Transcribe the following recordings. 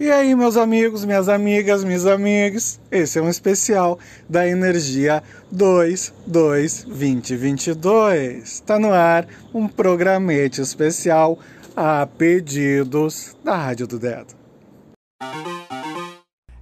E aí, meus amigos, minhas amigas, meus amigos, esse é um especial da Energia 2 2 2022. Está no ar um programete especial a pedidos da Rádio do Dedo.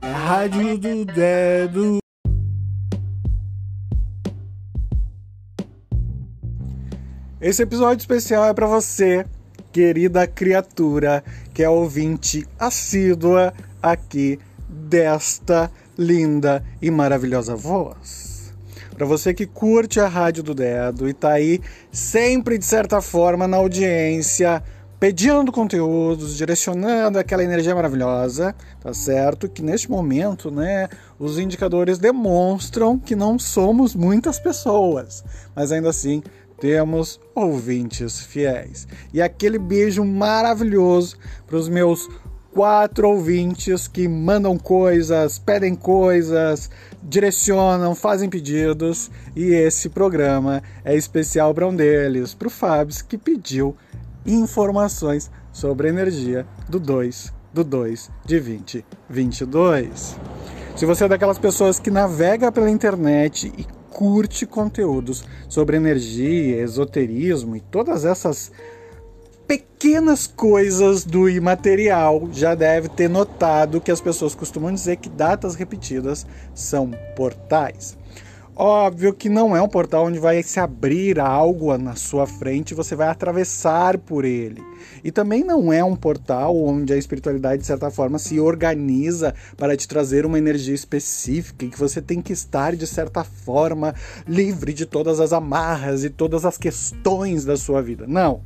É Rádio do Dedo. Esse episódio especial é para você querida criatura que é ouvinte assídua aqui desta linda e maravilhosa voz. Para você que curte a Rádio do Dedo e tá aí sempre de certa forma na audiência, pedindo conteúdos, direcionando aquela energia maravilhosa, tá certo? Que neste momento, né, os indicadores demonstram que não somos muitas pessoas, mas ainda assim temos ouvintes fiéis. E aquele beijo maravilhoso para os meus quatro ouvintes que mandam coisas, pedem coisas, direcionam, fazem pedidos. E esse programa é especial para um deles, para o Fábio, que pediu informações sobre a energia do 2 do 2 de 2022. Se você é daquelas pessoas que navega pela internet e curte conteúdos sobre energia, esoterismo e todas essas pequenas coisas do imaterial, já deve ter notado que as pessoas costumam dizer que datas repetidas são portais. Óbvio que não é um portal onde vai se abrir algo na sua frente e você vai atravessar por ele. E também não é um portal onde a espiritualidade, de certa forma, se organiza para te trazer uma energia específica e que você tem que estar, de certa forma, livre de todas as amarras e todas as questões da sua vida. Não.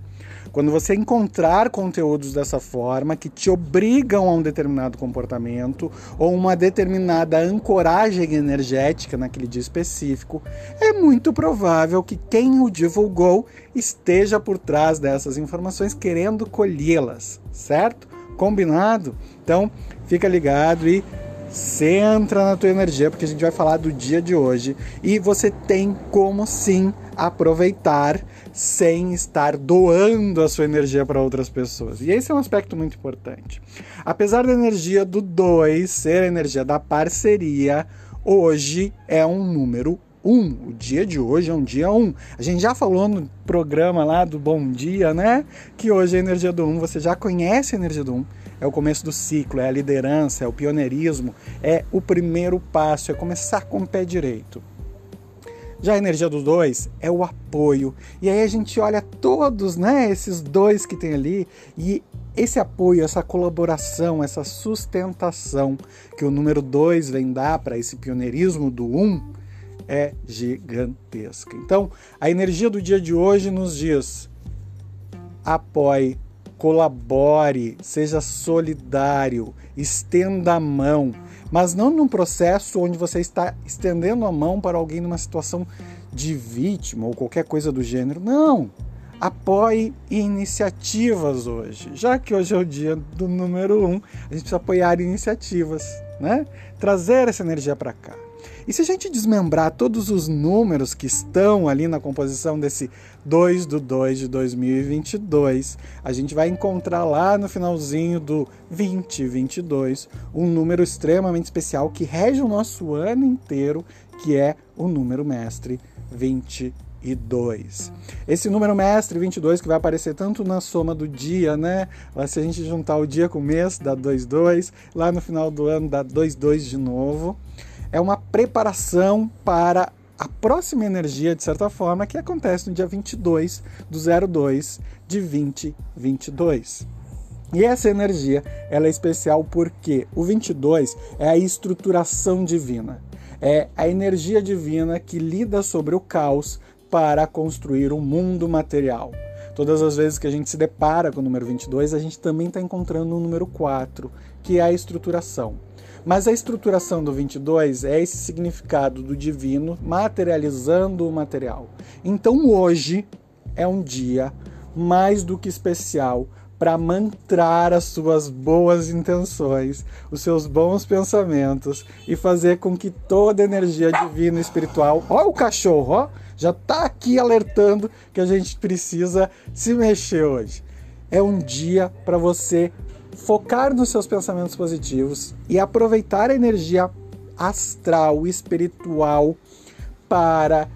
Quando você encontrar conteúdos dessa forma que te obrigam a um determinado comportamento ou uma determinada ancoragem energética naquele dia específico, é muito provável que quem o divulgou esteja por trás dessas informações querendo colhê-las, certo? Combinado? Então, fica ligado e centra na tua energia, porque a gente vai falar do dia de hoje e você tem como sim aproveitar sem estar doando a sua energia para outras pessoas. E esse é um aspecto muito importante. Apesar da energia do 2 ser a energia da parceria, hoje é um número 1. Um. O dia de hoje é um dia 1. Um. A gente já falou no programa lá do Bom Dia, né? Que hoje é a energia do 1. Um. Você já conhece a energia do 1. Um é o começo do ciclo, é a liderança, é o pioneirismo, é o primeiro passo, é começar com o pé direito. Já a energia dos dois é o apoio. E aí a gente olha todos, né, esses dois que tem ali e esse apoio, essa colaboração, essa sustentação que o número dois vem dar para esse pioneirismo do um é gigantesca. Então, a energia do dia de hoje nos diz: apoie colabore, seja solidário, estenda a mão, mas não num processo onde você está estendendo a mão para alguém numa situação de vítima ou qualquer coisa do gênero. Não! Apoie iniciativas hoje. Já que hoje é o dia do número um, a gente precisa apoiar iniciativas, né? Trazer essa energia para cá. E se a gente desmembrar todos os números que estão ali na composição desse 2 do 2 de 2022, a gente vai encontrar lá no finalzinho do 2022 um número extremamente especial que rege o nosso ano inteiro, que é o número mestre 22. Esse número mestre 22 que vai aparecer tanto na soma do dia, né? Se a gente juntar o dia com o mês, dá 22, lá no final do ano dá 22 de novo é uma preparação para a próxima energia, de certa forma, que acontece no dia 22 do 02 de 2022. E essa energia, ela é especial porque o 22 é a estruturação divina. É a energia divina que lida sobre o caos para construir o um mundo material. Todas as vezes que a gente se depara com o número 22, a gente também está encontrando o número 4, que é a estruturação. Mas a estruturação do 22 é esse significado do divino materializando o material. Então hoje é um dia mais do que especial para mantrar as suas boas intenções, os seus bons pensamentos e fazer com que toda energia divina e espiritual, ó o cachorro, ó, já está aqui alertando que a gente precisa se mexer hoje. É um dia para você focar nos seus pensamentos positivos e aproveitar a energia astral, espiritual para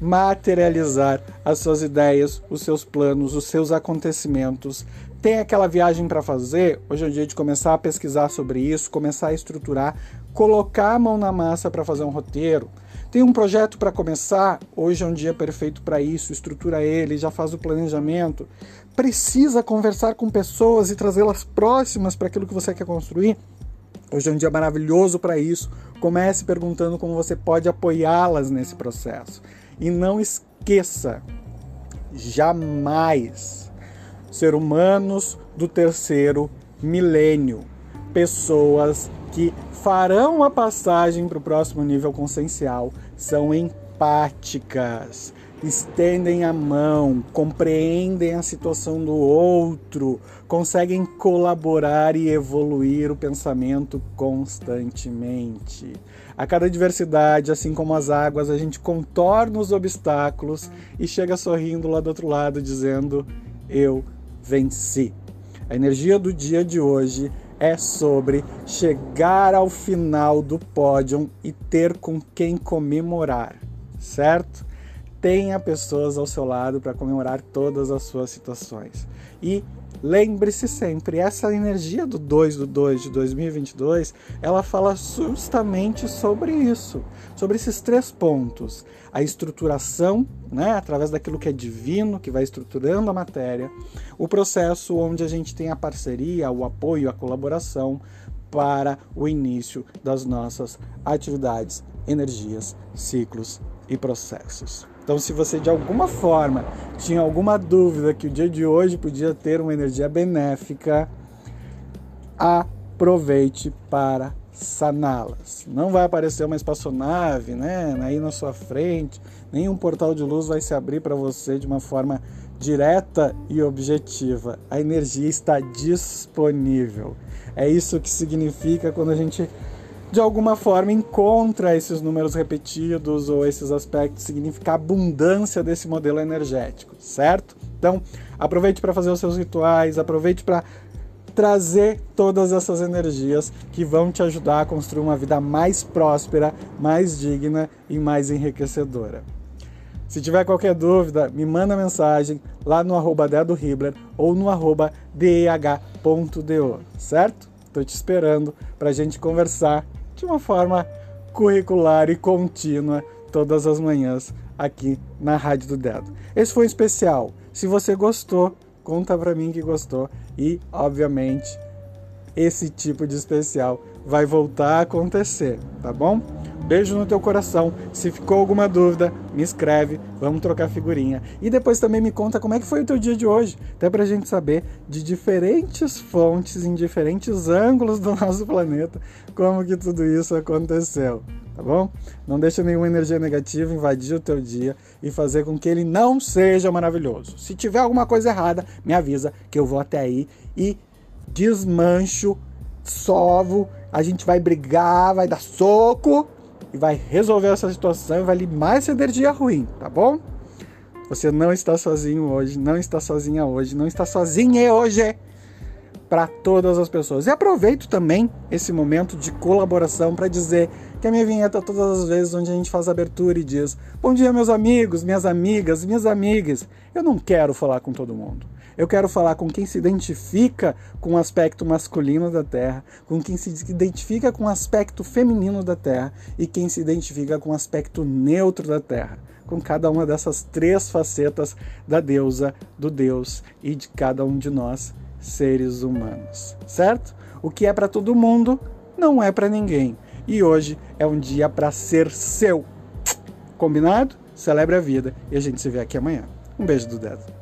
materializar as suas ideias, os seus planos, os seus acontecimentos. Tem aquela viagem para fazer? Hoje é o dia de começar a pesquisar sobre isso, começar a estruturar, colocar a mão na massa para fazer um roteiro. Tem um projeto para começar? Hoje é um dia perfeito para isso. Estrutura ele, já faz o planejamento. Precisa conversar com pessoas e trazê-las próximas para aquilo que você quer construir? Hoje é um dia maravilhoso para isso. Comece perguntando como você pode apoiá-las nesse processo. E não esqueça, jamais, ser humanos do terceiro milênio, pessoas que farão a passagem para o próximo nível consciencial, são empáticas, estendem a mão, compreendem a situação do outro, conseguem colaborar e evoluir o pensamento constantemente. A cada diversidade, assim como as águas, a gente contorna os obstáculos e chega sorrindo lá do outro lado, dizendo: Eu venci. A energia do dia de hoje é sobre chegar ao final do pódio e ter com quem comemorar, certo? Tenha pessoas ao seu lado para comemorar todas as suas situações. E Lembre-se sempre, essa energia do 2 do 2 de 2022, ela fala justamente sobre isso, sobre esses três pontos. A estruturação, né, através daquilo que é divino, que vai estruturando a matéria, o processo onde a gente tem a parceria, o apoio, a colaboração para o início das nossas atividades, energias, ciclos e processos. Então, se você de alguma forma tinha alguma dúvida que o dia de hoje podia ter uma energia benéfica, aproveite para saná-las. Não vai aparecer uma espaçonave, né, aí na sua frente, nenhum portal de luz vai se abrir para você de uma forma direta e objetiva. A energia está disponível. É isso que significa quando a gente de alguma forma encontra esses números repetidos ou esses aspectos, significa abundância desse modelo energético, certo? Então, aproveite para fazer os seus rituais, aproveite para trazer todas essas energias que vão te ajudar a construir uma vida mais próspera, mais digna e mais enriquecedora. Se tiver qualquer dúvida, me manda mensagem lá no arroba ou no arroba deh.do, certo? Estou te esperando para a gente conversar de uma forma curricular e contínua todas as manhãs aqui na Rádio do Dedo. Esse foi um especial. Se você gostou, conta para mim que gostou e, obviamente, esse tipo de especial vai voltar a acontecer, tá bom? Beijo no teu coração. Se ficou alguma dúvida, me escreve, vamos trocar figurinha. E depois também me conta como é que foi o teu dia de hoje, até pra gente saber de diferentes fontes, em diferentes ângulos do nosso planeta, como que tudo isso aconteceu. Tá bom? Não deixa nenhuma energia negativa invadir o teu dia e fazer com que ele não seja maravilhoso. Se tiver alguma coisa errada, me avisa que eu vou até aí e desmancho, sovo, a gente vai brigar, vai dar soco e vai resolver essa situação e vai limar essa energia ruim, tá bom? Você não está sozinho hoje, não está sozinha hoje, não está sozinha hoje para todas as pessoas. E aproveito também esse momento de colaboração para dizer que a minha vinheta todas as vezes onde a gente faz abertura e diz: "Bom dia, meus amigos, minhas amigas, minhas amigas". Eu não quero falar com todo mundo. Eu quero falar com quem se identifica com o aspecto masculino da Terra, com quem se identifica com o aspecto feminino da Terra e quem se identifica com o aspecto neutro da Terra, com cada uma dessas três facetas da deusa, do Deus e de cada um de nós, seres humanos. Certo? O que é para todo mundo não é para ninguém. E hoje é um dia para ser seu. Combinado? Celebre a vida e a gente se vê aqui amanhã. Um beijo do dedo.